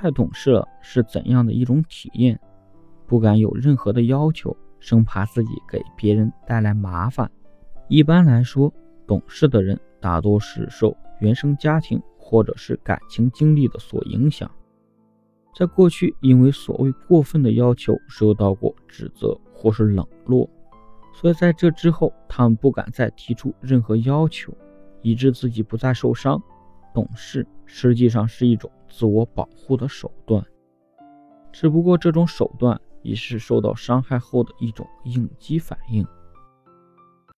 太懂事了是怎样的一种体验？不敢有任何的要求，生怕自己给别人带来麻烦。一般来说，懂事的人大多是受原生家庭或者是感情经历的所影响，在过去因为所谓过分的要求受到过指责或是冷落，所以在这之后，他们不敢再提出任何要求，以致自己不再受伤。懂事实际上是一种自我保护的手段，只不过这种手段也是受到伤害后的一种应激反应。